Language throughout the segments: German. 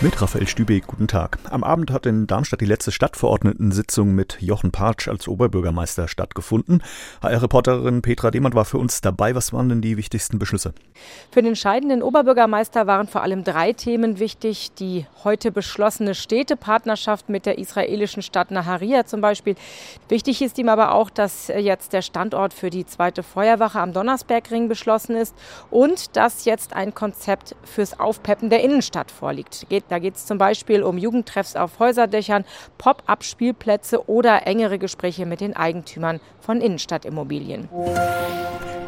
Mit Raphael Stübeck, guten Tag. Am Abend hat in Darmstadt die letzte Stadtverordneten-Sitzung mit Jochen Partsch als Oberbürgermeister stattgefunden. HR-Reporterin Petra Demand war für uns dabei. Was waren denn die wichtigsten Beschlüsse? Für den scheidenden Oberbürgermeister waren vor allem drei Themen wichtig. Die heute beschlossene Städtepartnerschaft mit der israelischen Stadt Naharia zum Beispiel. Wichtig ist ihm aber auch, dass jetzt der Standort für die zweite Feuerwache am Donnersbergring beschlossen ist und dass jetzt ein Konzept fürs Aufpeppen der Innenstadt vorliegt. Geht da geht es zum Beispiel um Jugendtreffs auf Häuserdächern, Pop-up-Spielplätze oder engere Gespräche mit den Eigentümern von Innenstadtimmobilien.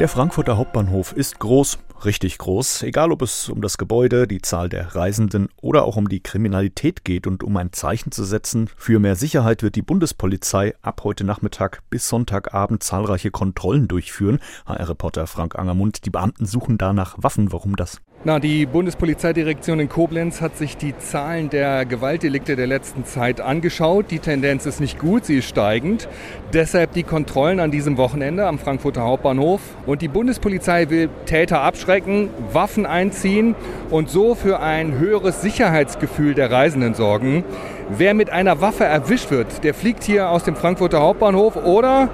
Der Frankfurter Hauptbahnhof ist groß, richtig groß, egal ob es um das Gebäude, die Zahl der Reisenden oder auch um die Kriminalität geht und um ein Zeichen zu setzen. Für mehr Sicherheit wird die Bundespolizei ab heute Nachmittag bis Sonntagabend zahlreiche Kontrollen durchführen. HR-Reporter Frank Angermund, die Beamten suchen da nach Waffen. Warum das? Na, die Bundespolizeidirektion in Koblenz hat sich die Zahlen der Gewaltdelikte der letzten Zeit angeschaut. Die Tendenz ist nicht gut, sie ist steigend. Deshalb die Kontrollen an diesem Wochenende am Frankfurter Hauptbahnhof. Und die Bundespolizei will Täter abschrecken, Waffen einziehen und so für ein höheres Sicherheitsgefühl der Reisenden sorgen. Wer mit einer Waffe erwischt wird, der fliegt hier aus dem Frankfurter Hauptbahnhof oder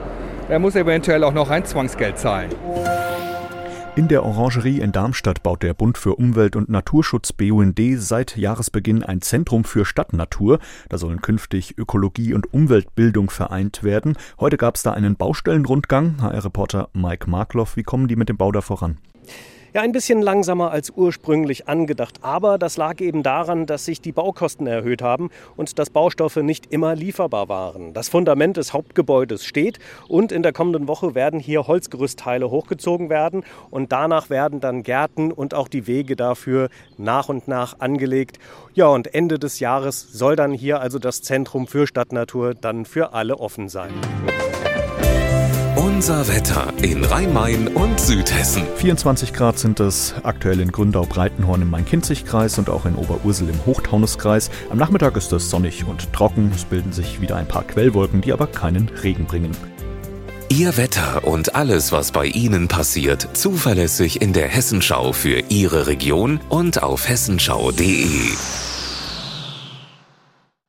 er muss eventuell auch noch ein Zwangsgeld zahlen. In der Orangerie in Darmstadt baut der Bund für Umwelt und Naturschutz BUND seit Jahresbeginn ein Zentrum für Stadtnatur. Da sollen künftig Ökologie und Umweltbildung vereint werden. Heute gab es da einen Baustellenrundgang. HR-Reporter Mike Markloff, wie kommen die mit dem Bau da voran? Ja, ein bisschen langsamer als ursprünglich angedacht. Aber das lag eben daran, dass sich die Baukosten erhöht haben und dass Baustoffe nicht immer lieferbar waren. Das Fundament des Hauptgebäudes steht und in der kommenden Woche werden hier Holzgerüstteile hochgezogen werden und danach werden dann Gärten und auch die Wege dafür nach und nach angelegt. Ja, und Ende des Jahres soll dann hier also das Zentrum für Stadtnatur dann für alle offen sein. Unser Wetter in Rhein-Main und Südhessen. 24 Grad sind es aktuell in Gründau-Breitenhorn im Main-Kinzig-Kreis und auch in Oberursel im Hochtaunuskreis. Am Nachmittag ist es sonnig und trocken. Es bilden sich wieder ein paar Quellwolken, die aber keinen Regen bringen. Ihr Wetter und alles, was bei Ihnen passiert, zuverlässig in der Hessenschau für Ihre Region und auf hessenschau.de.